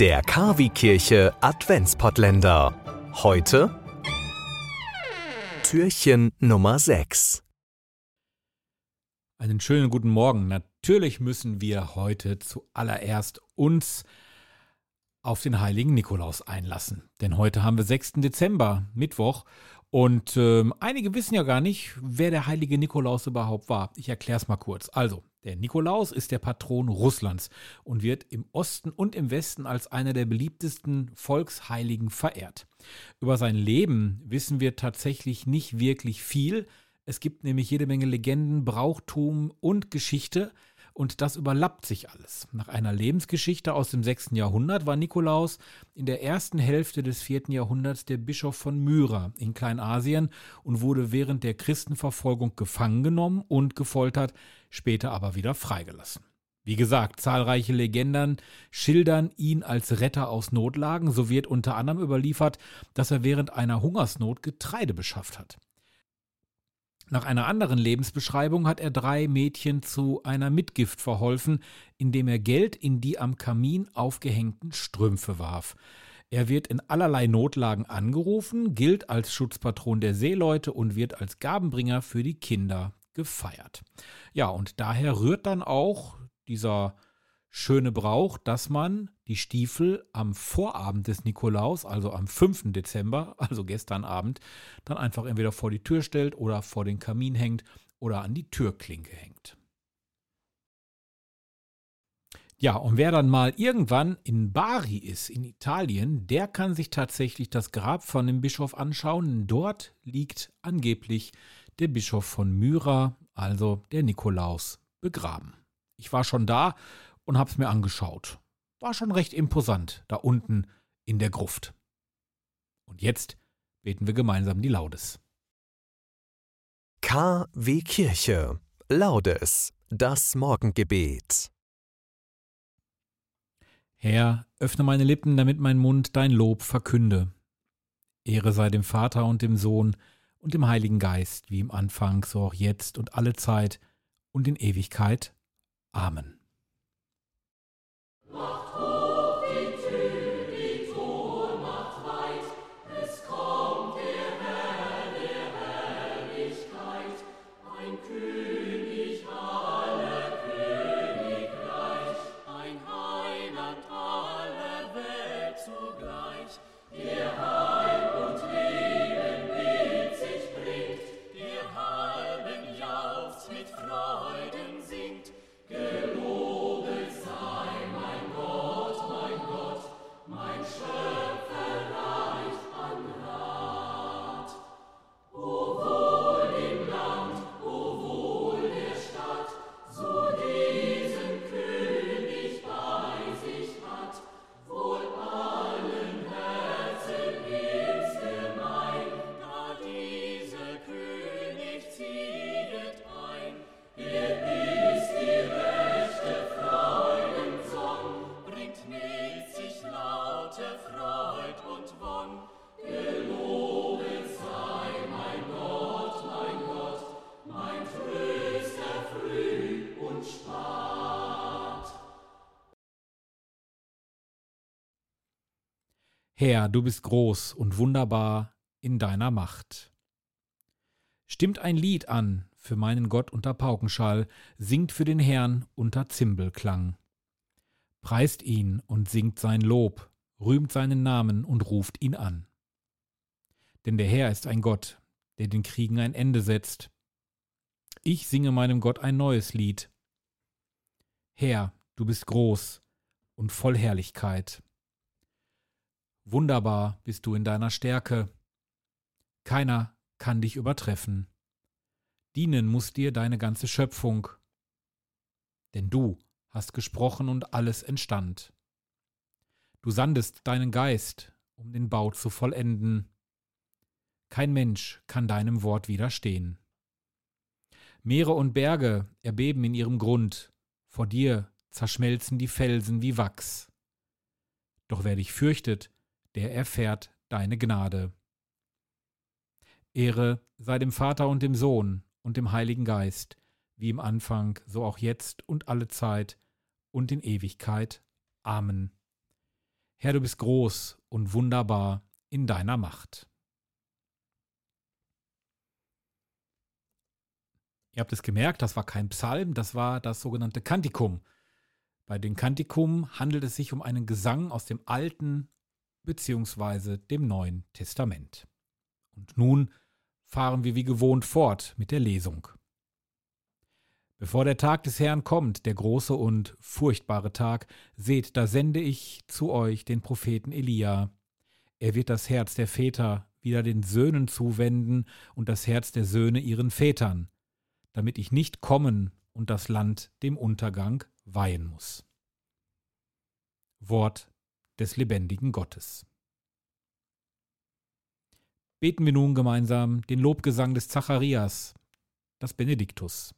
Der Kavi-Kirche Adventspottländer. Heute Türchen Nummer 6. Einen schönen guten Morgen. Natürlich müssen wir heute zuallererst uns auf den heiligen Nikolaus einlassen. Denn heute haben wir 6. Dezember, Mittwoch. Und äh, einige wissen ja gar nicht, wer der heilige Nikolaus überhaupt war. Ich erkläre es mal kurz. Also, der Nikolaus ist der Patron Russlands und wird im Osten und im Westen als einer der beliebtesten Volksheiligen verehrt. Über sein Leben wissen wir tatsächlich nicht wirklich viel. Es gibt nämlich jede Menge Legenden, Brauchtum und Geschichte, und das überlappt sich alles. Nach einer Lebensgeschichte aus dem 6. Jahrhundert war Nikolaus in der ersten Hälfte des 4. Jahrhunderts der Bischof von Myra in Kleinasien und wurde während der Christenverfolgung gefangen genommen und gefoltert, später aber wieder freigelassen. Wie gesagt, zahlreiche Legenden schildern ihn als Retter aus Notlagen, so wird unter anderem überliefert, dass er während einer Hungersnot Getreide beschafft hat. Nach einer anderen Lebensbeschreibung hat er drei Mädchen zu einer Mitgift verholfen, indem er Geld in die am Kamin aufgehängten Strümpfe warf. Er wird in allerlei Notlagen angerufen, gilt als Schutzpatron der Seeleute und wird als Gabenbringer für die Kinder gefeiert. Ja, und daher rührt dann auch dieser schöne Brauch, dass man die Stiefel am Vorabend des Nikolaus, also am 5. Dezember, also gestern Abend, dann einfach entweder vor die Tür stellt oder vor den Kamin hängt oder an die Türklinke hängt. Ja, und wer dann mal irgendwann in Bari ist, in Italien, der kann sich tatsächlich das Grab von dem Bischof anschauen. Dort liegt angeblich der Bischof von Myra, also der Nikolaus, begraben. Ich war schon da und hab's mir angeschaut. War schon recht imposant da unten in der Gruft. Und jetzt beten wir gemeinsam die Laudes. KW Kirche Laudes, das Morgengebet. Herr, öffne meine Lippen, damit mein Mund dein Lob verkünde. Ehre sei dem Vater und dem Sohn und dem Heiligen Geist, wie im Anfang, so auch jetzt und alle Zeit und in Ewigkeit. Amen. Oh. Herr, du bist groß und wunderbar in deiner Macht. Stimmt ein Lied an für meinen Gott unter Paukenschall, singt für den Herrn unter Zimbelklang. Preist ihn und singt sein Lob, rühmt seinen Namen und ruft ihn an. Denn der Herr ist ein Gott, der den Kriegen ein Ende setzt. Ich singe meinem Gott ein neues Lied. Herr, du bist groß und voll Herrlichkeit. Wunderbar bist du in deiner Stärke. Keiner kann dich übertreffen. Dienen muss dir deine ganze Schöpfung. Denn du hast gesprochen und alles entstand. Du sandest deinen Geist, um den Bau zu vollenden. Kein Mensch kann deinem Wort widerstehen. Meere und Berge erbeben in ihrem Grund, vor dir zerschmelzen die Felsen wie Wachs. Doch wer dich fürchtet, der erfährt deine Gnade. Ehre sei dem Vater und dem Sohn und dem Heiligen Geist, wie im Anfang, so auch jetzt und alle Zeit und in Ewigkeit. Amen. Herr, du bist groß und wunderbar in deiner Macht. Ihr habt es gemerkt, das war kein Psalm, das war das sogenannte Kantikum. Bei den Kantikum handelt es sich um einen Gesang aus dem Alten bzw. dem Neuen Testament. Und nun fahren wir wie gewohnt fort mit der Lesung. Bevor der Tag des Herrn kommt, der große und furchtbare Tag, seht, da sende ich zu euch den Propheten Elia. Er wird das Herz der Väter wieder den Söhnen zuwenden und das Herz der Söhne ihren Vätern, damit ich nicht kommen und das Land dem Untergang weihen muss. Wort des lebendigen Gottes. Beten wir nun gemeinsam den Lobgesang des Zacharias, das Benediktus.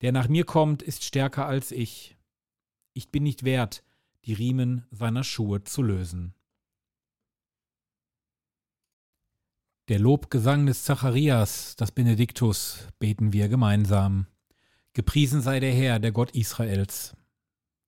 Der nach mir kommt, ist stärker als ich. Ich bin nicht wert, die Riemen seiner Schuhe zu lösen. Der Lobgesang des Zacharias, das Benediktus, beten wir gemeinsam. Gepriesen sei der Herr, der Gott Israels.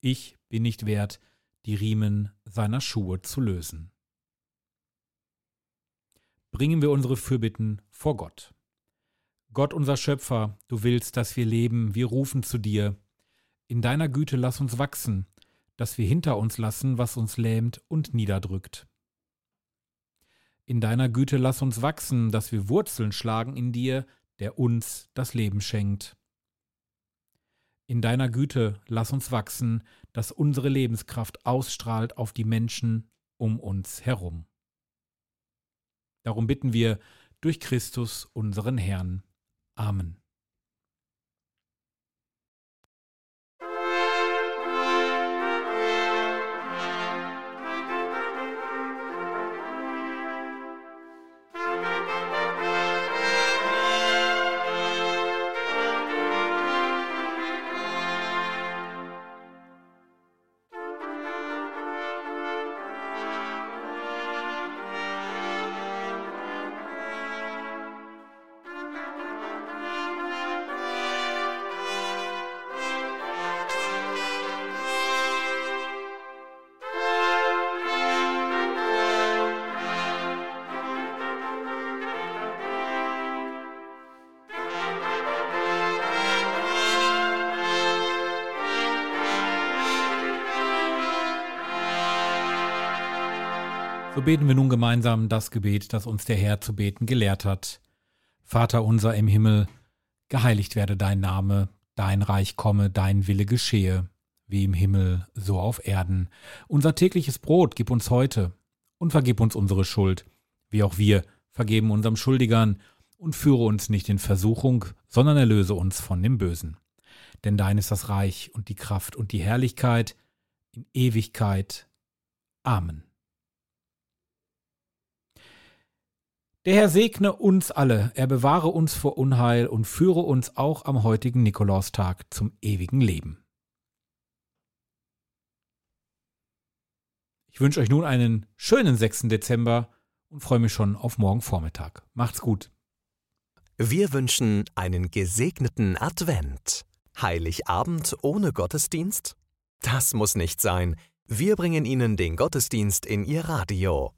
Ich bin nicht wert, die Riemen seiner Schuhe zu lösen. Bringen wir unsere Fürbitten vor Gott. Gott unser Schöpfer, du willst, dass wir leben, wir rufen zu dir. In deiner Güte lass uns wachsen, dass wir hinter uns lassen, was uns lähmt und niederdrückt. In deiner Güte lass uns wachsen, dass wir Wurzeln schlagen in dir, der uns das Leben schenkt. In deiner Güte lass uns wachsen, dass unsere Lebenskraft ausstrahlt auf die Menschen um uns herum. Darum bitten wir durch Christus unseren Herrn. Amen. So beten wir nun gemeinsam das Gebet, das uns der Herr zu beten gelehrt hat. Vater unser im Himmel, geheiligt werde dein Name, dein Reich komme, dein Wille geschehe, wie im Himmel, so auf Erden. Unser tägliches Brot gib uns heute und vergib uns unsere Schuld, wie auch wir vergeben unserem Schuldigern, und führe uns nicht in Versuchung, sondern erlöse uns von dem Bösen. Denn dein ist das Reich und die Kraft und die Herrlichkeit in Ewigkeit. Amen. Der Herr segne uns alle, er bewahre uns vor Unheil und führe uns auch am heutigen Nikolaustag zum ewigen Leben. Ich wünsche euch nun einen schönen 6. Dezember und freue mich schon auf morgen Vormittag. Macht's gut. Wir wünschen einen gesegneten Advent. Heiligabend ohne Gottesdienst? Das muss nicht sein. Wir bringen Ihnen den Gottesdienst in Ihr Radio.